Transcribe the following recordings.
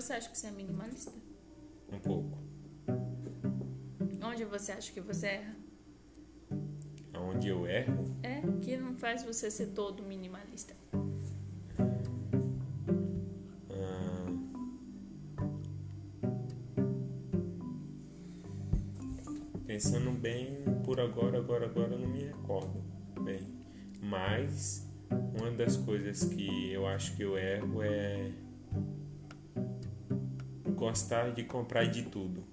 Você acha que você é minimalista? Um pouco. Onde você acha que você erra? Onde eu erro? É, que não faz você ser todo minimalista. Ah, pensando bem, por agora, agora, agora eu não me recordo bem. Mas uma das coisas que eu acho que eu erro é gostar de comprar de tudo.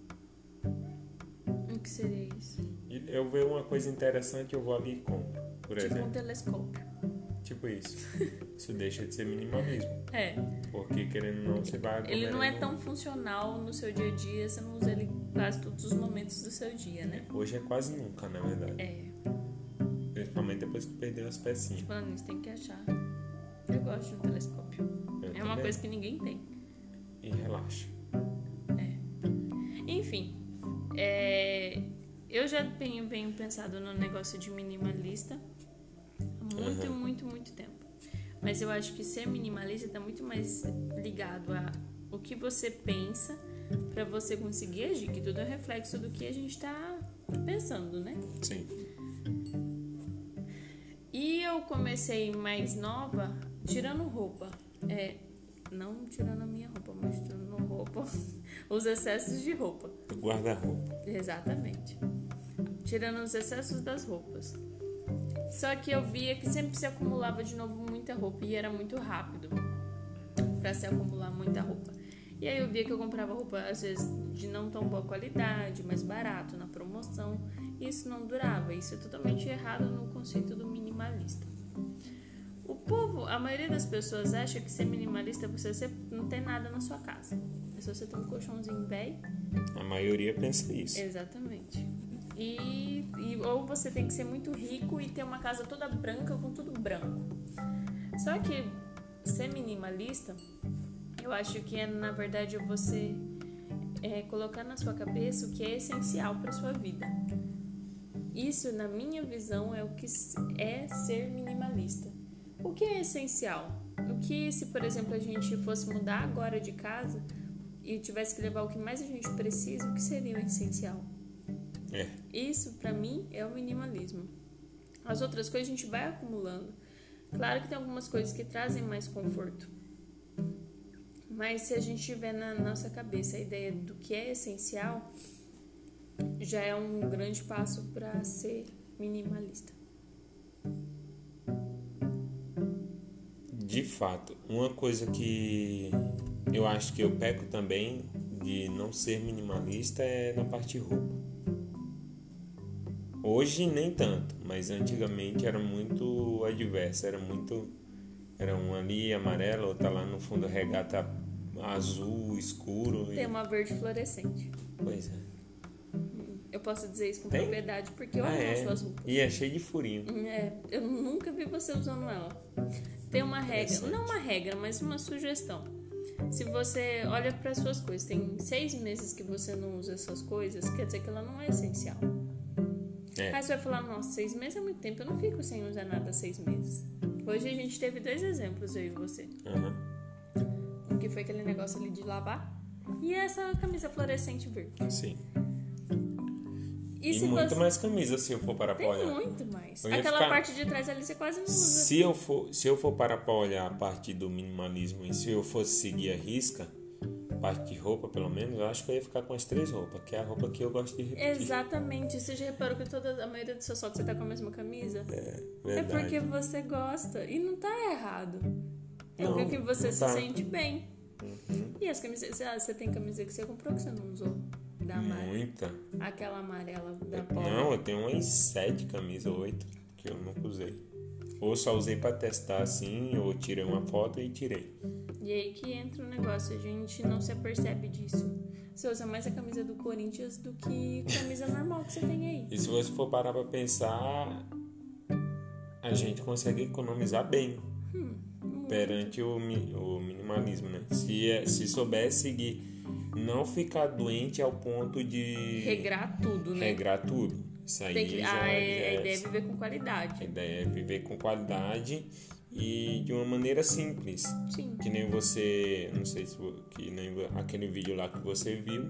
O que seria isso? Eu vejo uma coisa interessante, eu vou ali e compro, por tipo um exemplo. telescópio. Tipo isso. Isso deixa de ser minimalismo. É. Porque querendo ou não, você vai Ele não é tão funcional no seu dia a dia, você não usa ele quase todos os momentos do seu dia, né? Hoje é quase nunca, na verdade. É. Principalmente depois que perdeu as pecinhas. Falando nisso, tem que achar. Eu gosto de um telescópio. Eu É uma também. coisa que ninguém tem. E relaxa. Enfim, é, eu já venho pensado no negócio de minimalista há muito, Aham. muito, muito tempo. Mas eu acho que ser minimalista está muito mais ligado a o que você pensa para você conseguir agir, que tudo é reflexo do que a gente está pensando, né? Sim. E eu comecei mais nova tirando roupa. É, não tirando a minha roupa, mas tirando roupa, os excessos de roupa. Do guarda-roupa. Exatamente. Tirando os excessos das roupas. Só que eu via que sempre se acumulava de novo muita roupa e era muito rápido para se acumular muita roupa. E aí eu via que eu comprava roupa às vezes de não tão boa qualidade, mais barato, na promoção, e isso não durava. Isso é totalmente errado no conceito do minimalista. Povo, a maioria das pessoas acha que ser minimalista é você não ter nada na sua casa. É só você ter um colchãozinho velho A maioria pensa isso. Exatamente. E, e- ou você tem que ser muito rico e ter uma casa toda branca com tudo branco. Só que ser minimalista, eu acho que é na verdade você é, colocar na sua cabeça o que é essencial para sua vida. Isso, na minha visão, é o que é ser minimalista. O que é essencial? O que, se por exemplo a gente fosse mudar agora de casa e tivesse que levar o que mais a gente precisa, o que seria o essencial? É. Isso, pra mim, é o minimalismo. As outras coisas a gente vai acumulando. Claro que tem algumas coisas que trazem mais conforto. Mas se a gente tiver na nossa cabeça a ideia do que é essencial, já é um grande passo para ser minimalista. De fato, uma coisa que eu acho que eu peco também de não ser minimalista é na parte roupa. Hoje nem tanto, mas antigamente era muito adverso, era muito era um ali amarelo, outra lá no fundo regata azul escuro e Tem uma verde fluorescente. pois é. Eu posso dizer isso com Tem? propriedade porque eu Ah, amo é. as suas roupas. E é cheio de furinho. É, eu nunca vi você usando ela. Tem uma regra, não uma regra, mas uma sugestão. Se você olha para suas coisas, tem seis meses que você não usa essas coisas, quer dizer que ela não é essencial. É. Aí você vai falar, nossa, seis meses é muito tempo, eu não fico sem usar nada seis meses. Hoje a gente teve dois exemplos, eu e você. Aham. O que foi aquele negócio ali de lavar e essa camisa fluorescente verde. Sim. E, E, muito você... mais camisa se eu for parar pra Tem olhar. muito Aquela ficar- parte de trás ali você quase não usa. Se eu for, se eu for parar pra olhar a parte do minimalismo e se eu fosse seguir a risca, parte de roupa pelo menos, eu acho que eu ia ficar com as três roupas, que é a roupa que eu gosto de repetir. Exatamente. Você já reparou que toda a maioria dos seus fotos você tá com a mesma camisa? É, É verdade. porque você gosta. E não tá errado. É Não, porque você não se tá. sente bem. E as camisas. Ah, você tem camisa que você comprou que você não usou? Da. Muita. Aquela amarela da Polo. Não, eu tenho umas sete camisas, oito, que eu nunca usei. Ou só usei pra testar assim, ou tirei uma foto e tirei. E aí que entra o negócio. A gente não se apercebe disso. Você usa mais a camisa do Corinthians do que camisa normal que você tem aí. E se você for parar pra pensar, a gente consegue economizar bem perante o, o minimalismo, né? Se, é- se souber seguir, não ficar doente ao ponto de Regrar tudo, né? regrar tudo. Isso aí Tem que, já, a, já a é- ideia é viver com qualidade. a ideia é viver com qualidade e de uma maneira simples. Sim. Que nem você, não sei se que nem aquele vídeo lá que você viu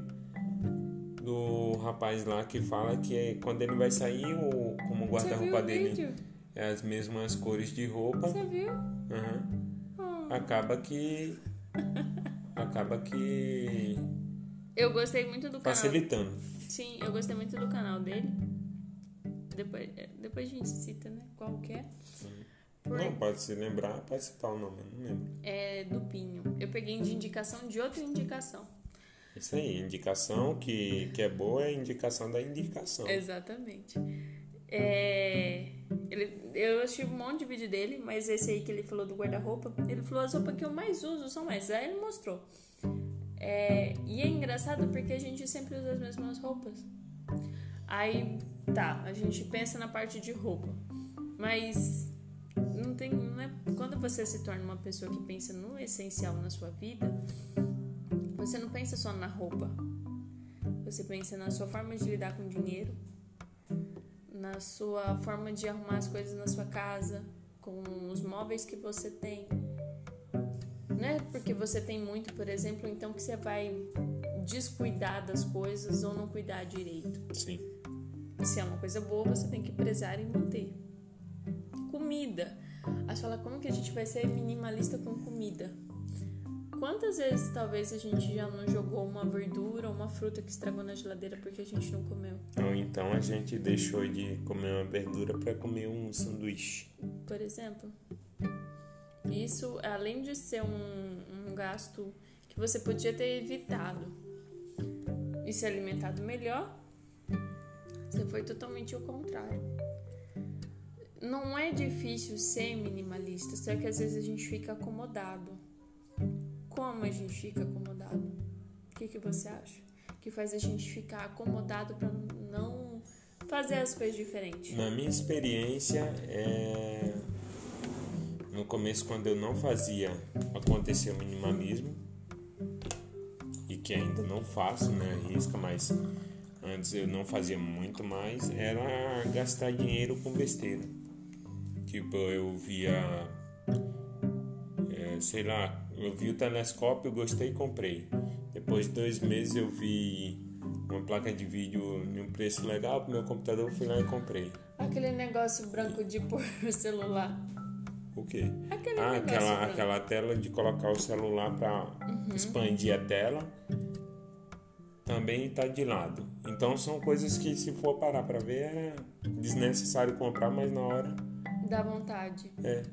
do rapaz lá que fala que é, quando ele vai sair o como guarda-roupa dele vídeo? é as mesmas cores de roupa. Você viu? Uhum. Oh. Acaba que acaba que Eu gostei muito do canal. facilitando. Sim, eu gostei muito do canal dele. Depois, é, depois a gente cita, né? Qual que é? Por- Não, pode se lembrar, pode citar o nome, não lembro. É do Pinho. Eu peguei de indicação de outra indicação. Isso aí, indicação que, que é boa é indicação da indicação. Exatamente. É, ele, eu assisti um monte de vídeo dele, mas esse aí que ele falou do guarda-roupa, ele falou as roupas que eu mais uso são essas. Aí ele mostrou. É, e é engraçado porque a gente sempre usa as mesmas roupas. Aí, tá, a gente pensa na parte de roupa. Mas não tem. Não é, quando você se torna uma pessoa que pensa no essencial na sua vida, você não pensa só na roupa. Você pensa na sua forma de lidar com dinheiro, na sua forma de arrumar as coisas na sua casa, com os móveis que você tem. Não é porque você tem muito, por exemplo, então que você vai descuidar das coisas ou não cuidar direito. Sim. Se é uma coisa boa, você tem que prezar e manter. Comida. Aí fala, como que a gente vai ser minimalista com comida? Quantas vezes talvez a gente já não jogou uma verdura ou uma fruta que estragou na geladeira porque a gente não comeu? Ou então a gente deixou de comer uma verdura para comer um sanduíche. Por exemplo. Isso, além de ser um, um gasto que você podia ter evitado e se alimentado melhor, você foi totalmente o contrário. Não é difícil ser minimalista, só que às vezes a gente fica acomodado. Como a gente fica acomodado? O que, que você acha? Que faz a gente ficar acomodado para não fazer as coisas diferentes. Na minha experiência, é... no começo, quando eu não fazia acontecer o minimalismo, e que ainda não faço, né? Risca, mas antes eu não fazia muito mais, era gastar dinheiro com besteira. Tipo, eu via, é, sei lá, eu vi o telescópio, gostei e comprei. Depois de dois meses eu vi uma placa de vídeo em um preço legal pro meu computador, fui lá e comprei. Aquele negócio branco de pôr o celular. O quê? Aquele Ah, aquela, aquela tela de colocar o celular para expandir a tela também está de lado. Então são coisas que se for parar para ver é desnecessário comprar, mas na hora Dá vontade. é.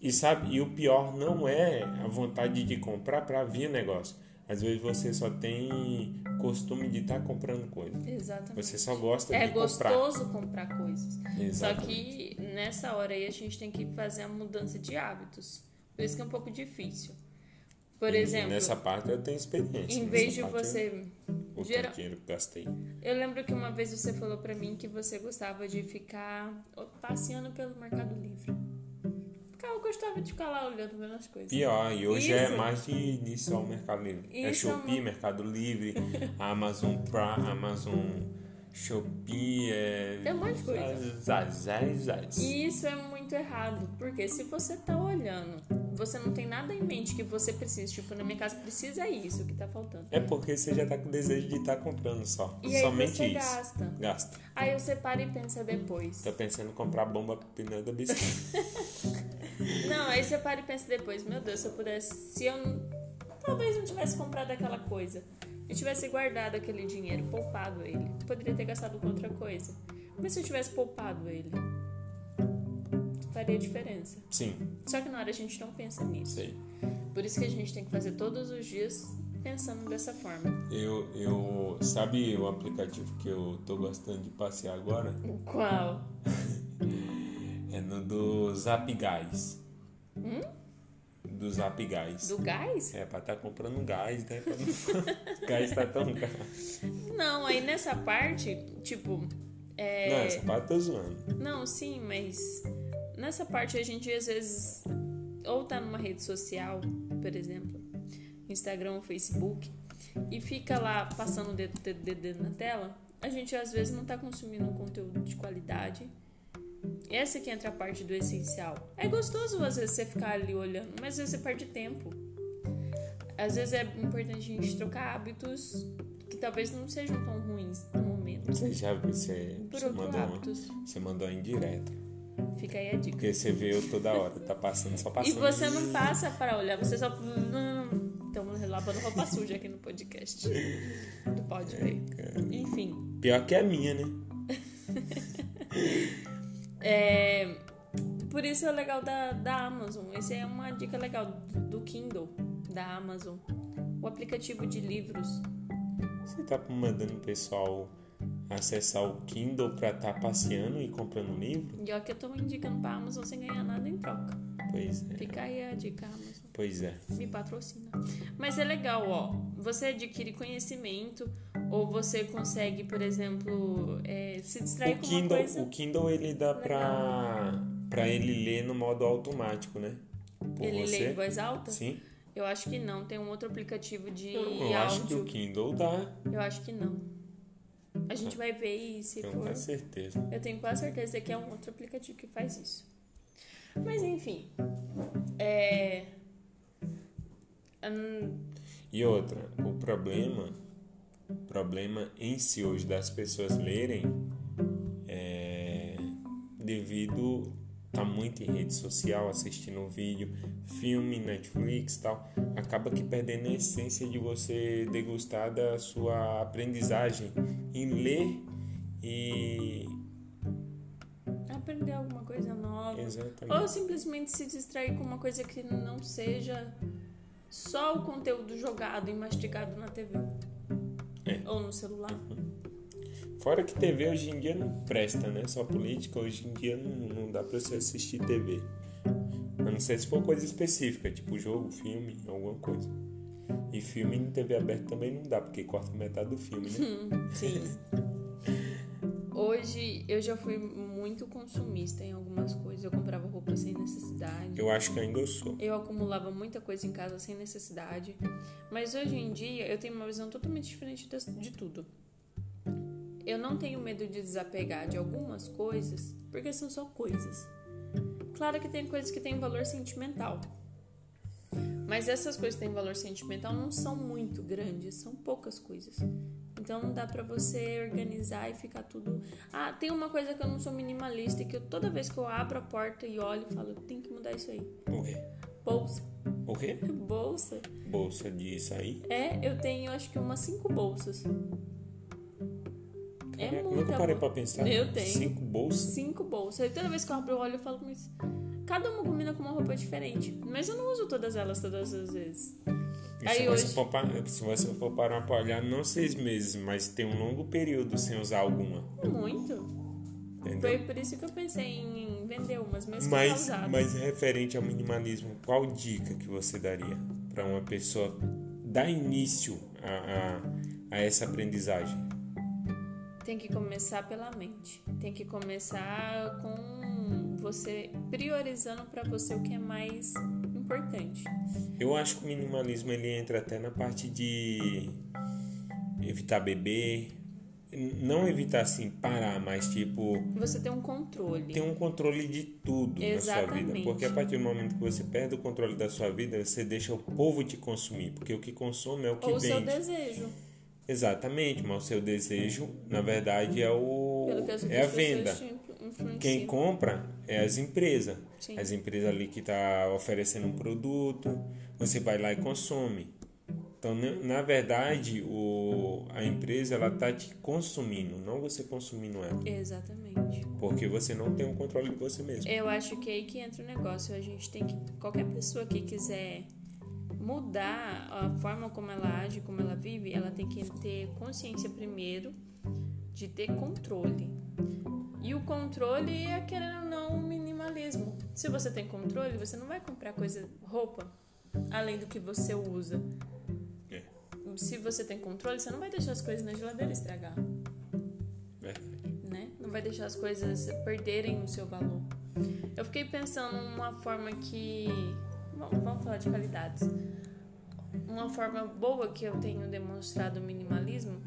E sabe, e o pior não é a vontade de comprar para vir negócio. Às vezes você só tem costume de estar comprando coisa. Exatamente. Você só gosta É de comprar. gostoso comprar coisas. Só Exatamente. que nessa hora aí a gente tem que fazer a mudança de hábitos. Por isso que é um pouco difícil. Por E exemplo, nessa parte eu tenho experiência. em vez de você. Eu, o Geral- dinheiro que gastei. Eu lembro que uma vez você falou pra mim que você gostava de ficar passeando pelo Mercado Livre. Cara, Eu gostava de ficar lá olhando, vendo as coisas. Pior, e hoje é Isso. mais de, de só o Mercado Livre. é Isso é Shopee, Mercado Livre, Amazon Prime, Amazon Shopee, é... Tem um monte de coisa. E isso é muito errado, porque se você tá olhando, você não tem nada em mente que você precisa. Tipo, na minha casa precisa isso que tá faltando. É porque você já tá com desejo de estar comprando só. E aí Somente você isso. gasta. Gasta. Aí você para e pensa depois. Tô pensando em comprar bomba pneu da bicicleta. Não, aí você para e pensa depois. Meu Deus, se eu pudesse. Se eu talvez não tivesse comprado aquela coisa. Eu tivesse guardado aquele dinheiro, poupado ele. Poderia ter gastado com outra coisa. Mas se eu tivesse poupado ele, faria diferença. Sim, Só que na hora a gente não pensa nisso. sei. Por isso que a gente tem que fazer todos os dias pensando dessa forma. Eu, eu... Sabe o aplicativo que eu tô gostando de passear agora? Qual? É no do Zap Gás. Do Zap Gás. Do gás? É, pra estar comprando gás, né? Não... gás tá tão caro. Não, aí nessa parte, tipo. É... Não, essa parte tô zoando. Não, sim, mas nessa parte a gente às vezes ou tá numa rede social, por exemplo, Instagram ou Facebook, e fica lá passando o dedo, dedo, dedo, dedo na tela, a gente às vezes não tá consumindo um conteúdo de qualidade Essa que entra a parte do essencial. É gostoso às vezes você ficar ali olhando, mas às vezes você perde tempo. Às vezes é importante a gente trocar hábitos que talvez não sejam tão ruins no momento. Você já você, Por você outro mandou uma, hábitos. você mandou uma indireta. Fica aí a dica. Porque você vê eu toda hora, tá passando, só E passando. você não passa para olhar, você só. Estamos lavando roupa suja aqui no podcast. Do pode ver. Enfim. Pior que a minha, né? É, por isso é o legal da, da Amazon. Essa é uma dica legal do Kindle da Amazon. O aplicativo de livros. Você tá mandando o pessoal acessar o Kindle pra estar passeando e comprando livro? E ó, que eu tô indicando pra Amazon sem ganhar nada em troca. Pois é. Fica aí a dica, Amazon. Pois é. Me patrocina. Mas é legal, ó. Você adquire conhecimento ou você consegue, por exemplo, é, se distrair O com uma Kindle, coisa. o Kindle ele dá pra, pra ele ler no modo automático, né? Por Ele você. lê em voz alta? Sim. Eu acho que não. Tem um outro aplicativo de Eu acho que o. Kindle dá. Eu acho que não. A gente vai ver e se Tenho quase certeza. Eu tenho quase certeza que é um outro aplicativo que faz isso. Mas enfim. É. hum, E outra, o problema, problema em si hoje das pessoas lerem é devido tá muito em rede social, assistindo vídeo, filme, Netflix e tal, acaba que perdendo a essência de você degustar da sua aprendizagem em ler e aprender alguma coisa nova. exatamente Ou simplesmente se distrair com uma coisa que não seja só o conteúdo jogado e mastigado na TV. É. Ou no celular. Fora que TV hoje em dia não presta, né? Só política, hoje em dia não, não dá pra você assistir TV. A não ser se for coisa específica, tipo jogo, filme, alguma coisa. E filme em TV aberta também não dá, porque corta metade do filme, né? Sim. Hoje eu já fui muito consumista em algumas coisas. Eu comprava roupa sem necessidade. Eu acho que ainda eu sou. Eu acumulava muita coisa em casa sem necessidade. Mas hoje em dia eu tenho uma visão totalmente diferente de tudo. Eu não tenho medo de desapegar de algumas coisas, porque são só coisas. Claro que tem coisas que têm valor sentimental. Mas essas coisas que têm valor sentimental não são muito grandes, são poucas coisas. Então não dá pra você organizar e ficar tudo. Ah, tem uma coisa que eu não sou minimalista e que eu, toda vez que eu abro a porta e olho, eu falo, tem que mudar isso aí. O quê? Bolsa. O quê? Bolsa. Bolsa de sair? É, eu tenho acho que umas cinco bolsas. É muita nunca parei bol- pra pensar. Eu tenho. Cinco bolsas? Cinco bolsas. E toda vez que eu abro o olho, eu falo, mas cada uma combina com uma roupa diferente. Mas eu não uso todas elas todas as vezes. Aí se, hoje- você for, se você for parar pra olhar, não seis meses, mas tem um longo período sem usar alguma. Muito. Entendeu? Foi por isso que eu pensei em vender umas, mas que Mas, referente ao minimalismo, qual dica que você daria para uma pessoa dar início a, a, a essa aprendizagem? Tem que começar pela mente. Tem que começar com você priorizando pra você o que é mais importante. Eu acho que o minimalismo ele entra até na parte de evitar beber, não evitar assim parar, mas tipo Você tem um controle. ter um controle de tudo na sua vida, Exatamente. porque a partir do momento que você perde o controle da sua vida, você deixa o povo te consumir, porque o que consome é o que Ou o seu vende. desejo. Exatamente, mas o seu desejo, na verdade, é o Pelo que as é a venda. pessoas Quem compra é as empresas. Sim. As empresas ali que tá oferecendo um produto, você vai lá e consome. Então, na- verdade, o, a empresa ela tá te consumindo, não você consumindo ela, Exatamente. porque você não tem o controle de você mesmo. Eu acho que é aí que entra o negócio. A gente tem que. Qualquer pessoa que quiser mudar a forma como ela age, como ela vive, ela tem que ter consciência primeiro de ter controle. E o controle é, querendo ou não, o minimalismo. Se você tem controle, você não vai comprar coisa, roupa, além do que você usa. É, Se você tem controle, você não vai deixar as coisas na geladeira estragar. verdade. né? Não vai deixar as coisas perderem o seu valor. Eu fiquei pensando numa forma que. Vamos, vamos falar de qualidades. Uma forma boa que eu tenho demonstrado o minimalismo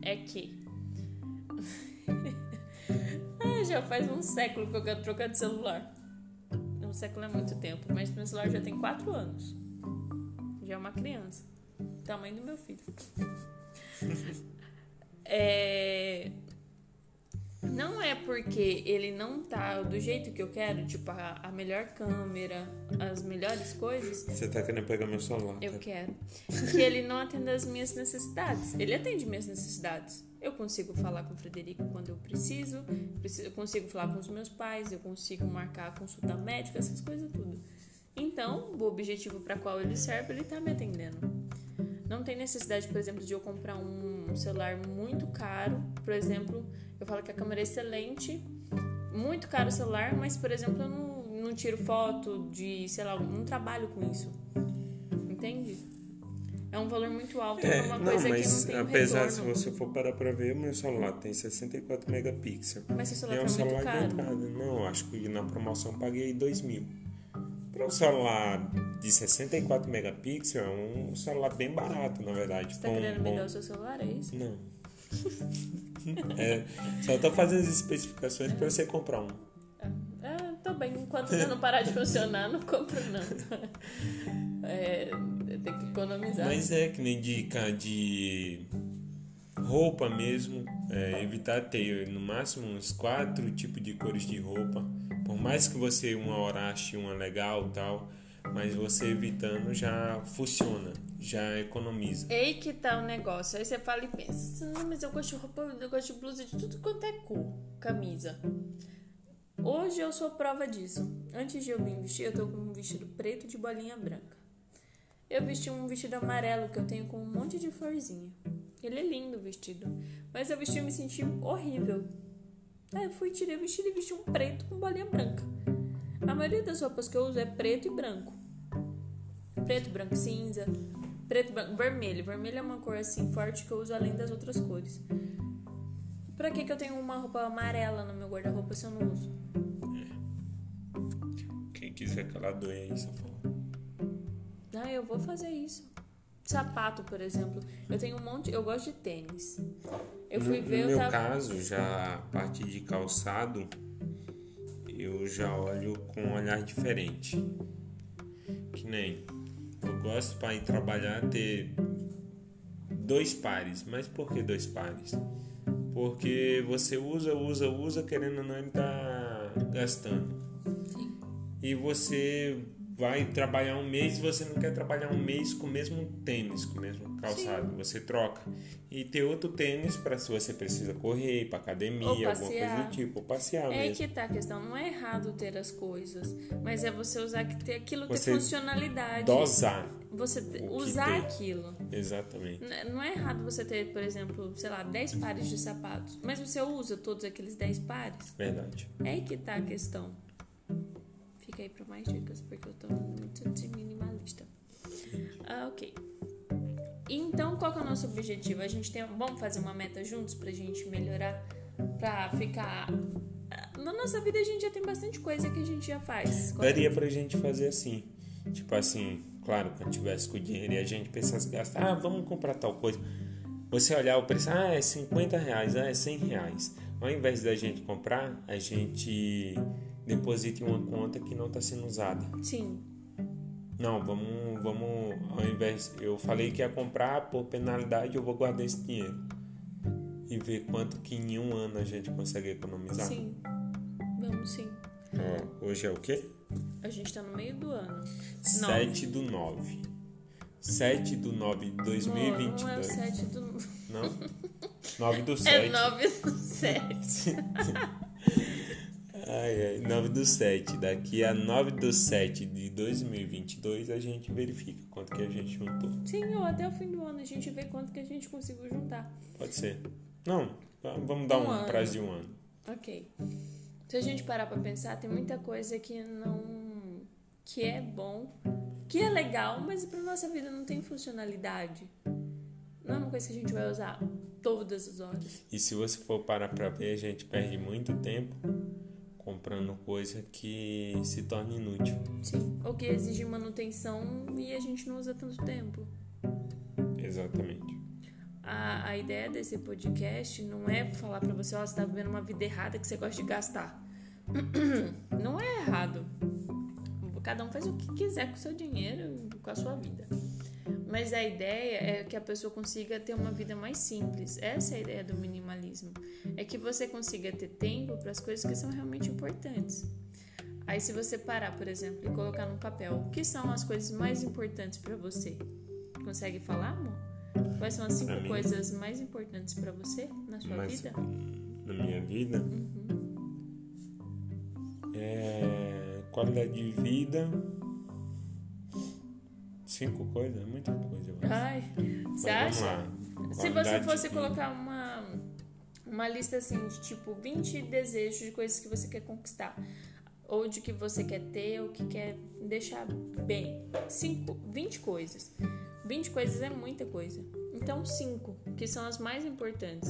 é que. Já faz um século que eu quero trocar de celular. Um século é muito tempo, mas meu celular já tem 4 anos. Já é uma criança. Tamanho do meu filho. é... Não é porque ele não tá do jeito que eu quero, tipo, a, a melhor câmera, as melhores coisas. Você tá querendo pegar meu celular? Eu tá? quero. Que ele não atende às minhas necessidades. Ele atende minhas necessidades. Eu consigo falar com o Frederico quando eu preciso, eu consigo falar com os meus pais, eu consigo marcar consulta médica, essas coisas tudo. Então, o objetivo para qual ele serve, ele tá me atendendo. Não tem necessidade, por exemplo, de eu comprar um celular muito caro, por exemplo, eu falo que a câmera é excelente, muito caro o celular, mas, por exemplo, eu não, não tiro foto de, sei lá, não trabalho com isso. Entende? É um valor muito alto É, uma não, coisa mas que não tem apesar retorno. se você for parar pra ver, o meu celular tem 64 megapixels. Mas seu celular é um muito celular caro. caro. Não, acho que na promoção eu paguei 2 mil. Para um celular de 64 megapixels, é um celular bem barato, na verdade. Você tá um querendo bom- me dar o seu celular, é isso? Não. é, só tô fazendo as especificações para você comprar um. Ah, tô bem. Enquanto não parar de funcionar, não compro, não. É, economizar. Mas é que nem dica de roupa mesmo, é, evitar ter no máximo uns quatro tipos de cores de roupa. Por mais que você uma hora ache uma legal tal, mas você evitando já funciona, já economiza. Ei que tá o negócio. Aí você fala e pensa, não, mas eu gosto de roupa, eu gosto de blusa de tudo quanto é cor, camisa. Hoje eu sou prova disso. Antes de eu vir vestir, eu tô com um vestido preto de bolinha branca. Eu vesti um vestido amarelo que eu tenho com um monte de florzinha. Ele é lindo o vestido. Mas eu vesti e me senti horrível. Aí eu fui, tirei o vestido e vesti um preto com bolinha branca. A maioria das roupas que eu uso é preto e branco. Preto, branco, cinza. Preto, branco, vermelho. Vermelho é uma cor assim forte que eu uso além das outras cores. Pra que, que eu tenho uma roupa amarela no meu guarda-roupa se eu não uso? Quem quiser que ela doe aí. Ah, eu vou fazer isso. Sapato, por exemplo. Eu tenho um monte. Eu gosto de tênis. Eu fui no, ver, no eu meu tava. caso, já a parte de calçado, eu já olho com um olhar diferente. Que nem eu gosto para ir trabalhar ter dois pares. Mas por que dois pares? Porque você usa, usa, usa, querendo ou não, ele tá gastando. Sim. E você vai trabalhar um mês, você não quer trabalhar um mês com o mesmo tênis, com o mesmo calçado, você troca. E ter outro tênis para se você precisa correr, pra academia, Ou alguma coisa do tipo, ou passear É mesmo. que tá a questão. Não é errado ter as coisas, mas é você usar que ter aquilo ter Você funcionalidade. Dosar. Você que usar aquilo. Exatamente. Não é errado você ter, por exemplo, sei lá, 10 pares de sapatos, mas você usa todos aqueles 10 pares. Verdade. É aí que tá a questão. Fica aí pra mais dicas, porque eu tô muito de minimalista. Ah, ok. Então, qual que é o nosso objetivo? A gente tem. Vamos fazer uma meta juntos pra gente melhorar? Pra ficar. Na nossa vida a gente já tem bastante coisa que a gente já faz. Daria pra gente fazer assim. Tipo assim, claro, quando tivesse com o dinheiro e a gente pensasse gastar, ah, vamos comprar tal coisa. Você olhar o preço, ah, é 50 reais, ah, é 100 reais. Ao invés da gente comprar, a gente deposita em uma conta que não está sendo usada. Sim. Não, vamos, vamos, ao invés, eu falei que ia comprar por penalidade, eu vou guardar esse dinheiro. E ver quanto que em um ano a gente consegue economizar. Sim. Vamos sim. Ó, hoje é o quê? A gente tá no meio do ano. 7 do 9. 7 do 9 de Amor, 2022. Não é o 7 do. Não? 9 do 7. É 9 do 7. Ai, ai, 9 do 7. Daqui a 9 do 7 de 2022 a gente verifica quanto que a gente juntou. Sim, ou até o fim do ano a gente vê quanto que a gente conseguiu juntar. Pode ser. Não, vamos dar Um um, prazo de um ano. Ok. Se a gente parar pra pensar, tem muita coisa que não. que é bom, que é legal, mas pra nossa vida não tem funcionalidade. Não é uma coisa que a gente vai usar todas as horas. E se você for parar pra ver, a gente perde muito tempo comprando coisa que se torna inútil. Sim. Ou que exige manutenção e a gente não usa tanto tempo. Exatamente. a, a ideia desse podcast não é falar para você, ó, oh, você tá vivendo uma vida errada que você gosta de gastar. Não é errado. Cada um faz o que quiser com o seu dinheiro, com a sua vida. Mas a ideia é que a pessoa consiga ter uma vida mais simples. Essa é a ideia do minimalismo. É que você consiga ter tempo para as coisas que são realmente importantes. Aí, se você parar, por exemplo, e colocar no papel o que são as coisas mais importantes para você, consegue falar, amor? Quais são as cinco coisas mais importantes para você na sua vida? Na minha vida? Uhum. É, qualidade de vida. Cinco coisas, é muita coisa. Ai, você acha? Se você fosse colocar uma, uma lista assim de tipo 20 desejos de coisas que você quer conquistar ou de que você quer ter ou que quer deixar bem. Cinco, 20 coisas. 20 coisas é muita coisa. Então, cinco, que são as mais importantes.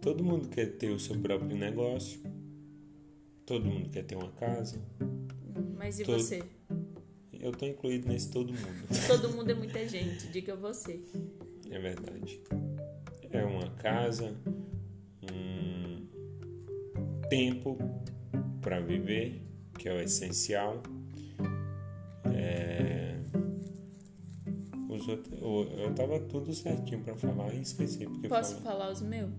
Todo mundo quer ter o seu próprio negócio. Todo mundo quer ter uma casa. Mas e todo... você? Eu tô incluído nesse todo mundo. todo mundo é muita gente, diga você. É verdade. É uma casa, um tempo para viver, que é o essencial. É... Os outros, eu tava tudo certinho para falar e esqueci. Porque Posso falar os meus?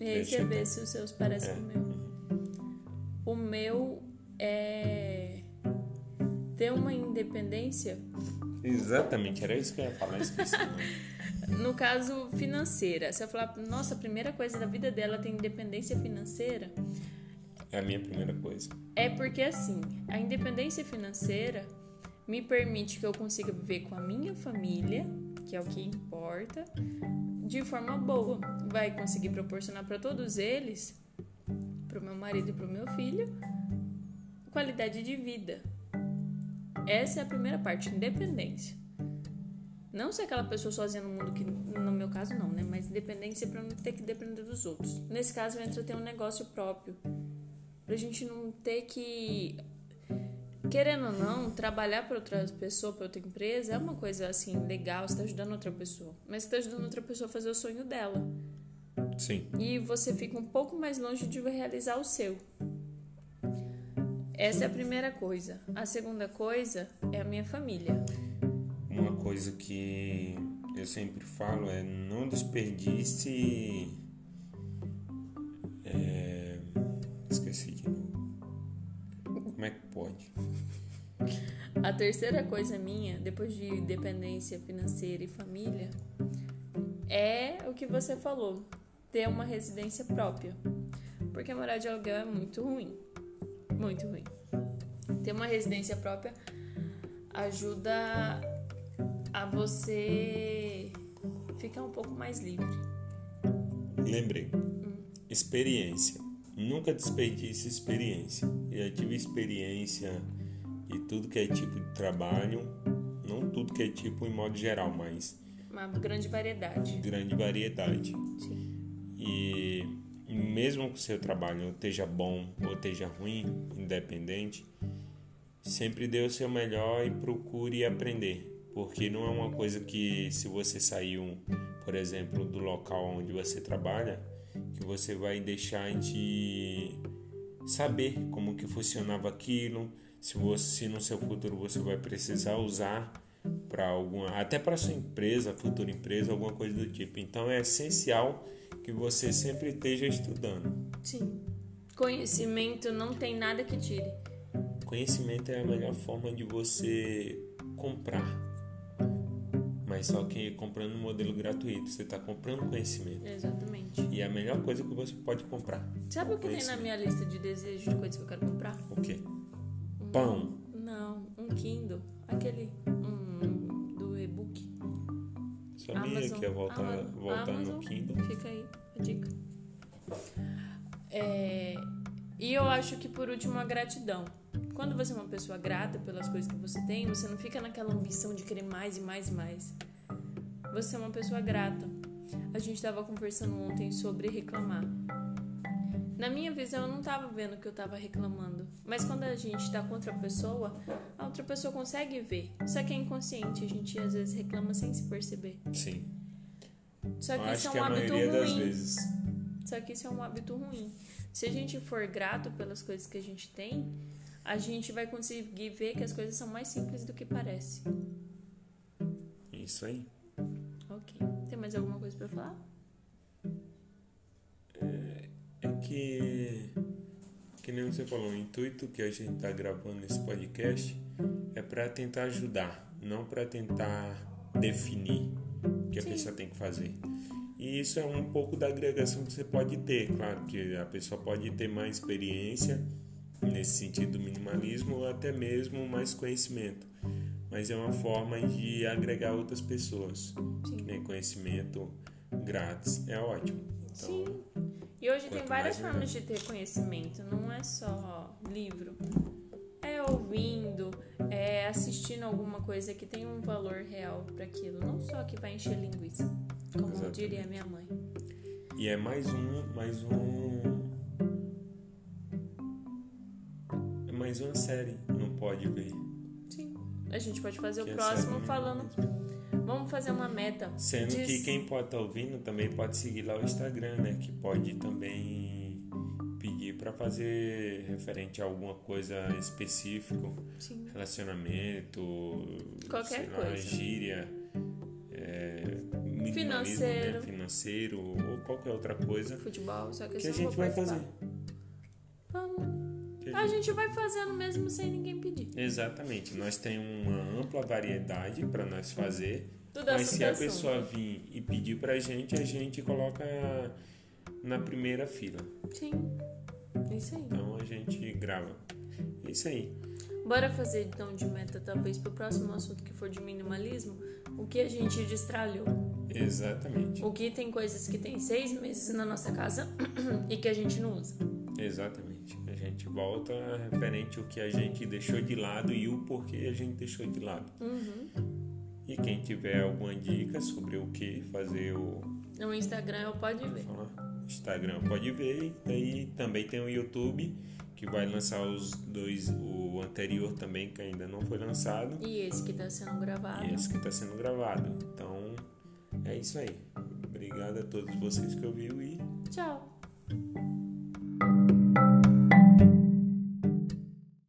E aí Deixa você vê se os seus parecem é. com o meu. O meu é ter uma independência. Exatamente, era isso que eu ia falar, esqueci. no caso, financeira. Se eu falar, nossa, a primeira coisa da vida dela tem independência financeira, é a minha primeira coisa. É porque assim, a independência financeira me permite que eu consiga viver com a minha família, que é o que importa, de forma boa. Vai conseguir proporcionar para todos eles, para o meu marido e para o meu filho, qualidade de vida. Essa é a primeira parte, independência. Não ser aquela pessoa sozinha no mundo que, no meu caso, não, né? Mas independência para não ter que depender dos outros. Nesse caso, entra ter um negócio próprio Pra gente não ter que querendo ou não, trabalhar para outra pessoa, para outra empresa, é uma coisa assim legal, você tá ajudando outra pessoa. Mas você tá ajudando outra pessoa a fazer o sonho dela. Sim. E você fica um pouco mais longe de realizar o seu. Essa é a primeira coisa. A segunda coisa é a minha família. Uma coisa que eu sempre falo é não desperdice Esqueci de novo. Como é que pode? A terceira coisa minha, depois de dependência financeira e família, é o que você falou: ter uma residência própria. Porque morar de aluguel é muito ruim. Muito ruim. Ter uma residência própria ajuda a você ficar um pouco mais livre. Lembrei. Hum. Experiência nunca desperdice experiência. Eu tive experiência de tudo que é tipo de trabalho, não tudo que é tipo em modo geral, mas uma grande variedade. Grande variedade. Sim. E mesmo que o seu trabalho esteja bom ou esteja ruim, independente, sempre dê o seu melhor e procure aprender, porque não é uma coisa que se você saiu, por exemplo, do local onde você trabalha, que você vai deixar de saber como que funcionava aquilo, se você no seu futuro você vai precisar usar para alguma, até para sua empresa, futura empresa, alguma coisa do tipo. Então é essencial que você sempre esteja estudando. Sim. Conhecimento não tem nada que tire. Conhecimento é a melhor forma de você comprar mas só que comprando um modelo gratuito, você está comprando conhecimento. Exatamente. E é a melhor coisa que você pode comprar. Sabe o que tem na minha lista de desejos de coisas que eu quero comprar? O quê? Um, Pão. Não, um Kindle. Aquele Amazon, que ia voltar, Amazon, voltar Amazon, no Kindle. Fica aí a dica. É, e eu acho que por último a gratidão. Quando você é uma pessoa grata pelas coisas que você tem, você não fica naquela ambição de querer mais e mais e mais. Você é uma pessoa grata. A gente estava conversando ontem sobre reclamar. Na minha visão, eu não estava vendo que eu estava reclamando. Mas quando a gente está com outra pessoa, a outra pessoa consegue ver. Só que é inconsciente, a gente às vezes reclama sem se perceber. Sim. Só que Eu isso é que um a hábito maioria das ruim. vezes. Só que isso é um hábito ruim. Se a gente for grato pelas coisas que a gente tem, a gente vai conseguir ver que as coisas são mais simples do que parece. Isso aí. Ok. Tem mais alguma coisa pra falar? É que, que nem você falou, o intuito que a gente tá gravando esse podcast é para tentar ajudar, não para tentar definir que a Sim. pessoa tem que fazer. E isso é um pouco da agregação que você pode ter. Claro que a pessoa pode ter mais experiência nesse sentido do minimalismo ou até mesmo mais conhecimento. Mas é uma forma de agregar outras pessoas. Sim. Que nem conhecimento grátis. É ótimo. Então, Sim. E hoje tem várias mais, formas de ter conhecimento, não é só livro. É ouvindo, é assistindo alguma coisa que tem um valor real para aquilo, não só que vai encher linguiça, como Exatamente. diria minha mãe. E é mais um, mais um. É mais uma série, não pode ver. Sim. A gente pode fazer Que o é próximo falando. Vamos fazer uma meta. Sendo de- que quem pode estar ouvindo também pode seguir lá o Instagram, né? Que pode também para fazer referente a alguma coisa específico, Sim. relacionamento, Qualquer lá, coisa. gíria, é, Financeiro. né? financeiro ou qualquer outra coisa Futebol, só que, que a gente vai fazer. Vamos. A gente vai fazendo mesmo sem ninguém pedir. Exatamente, nós temos uma ampla variedade para nós fazer, Tudo mas se a assunto. pessoa vir e pedir pra gente, a gente coloca na primeira fila. Sim. Isso aí. Então a gente grava. Isso aí. Bora fazer então de meta, talvez, pro próximo assunto que for de minimalismo, o que a gente destralhou. Exatamente. O que tem coisas que tem seis meses na nossa casa e que a gente não usa. Exatamente. A gente volta referente ao que a gente deixou de lado e o porquê a gente deixou de lado. Uhum. E quem tiver alguma dica sobre o que fazer o No Instagram eu pode ver. falar, Instagram pode ver. E aí também tem o YouTube que vai lançar os dois, o anterior também que ainda não foi lançado E esse que tá sendo gravado. e esse que está sendo gravado. Então é isso aí. Obrigado a todos vocês que ouviram e Tchau.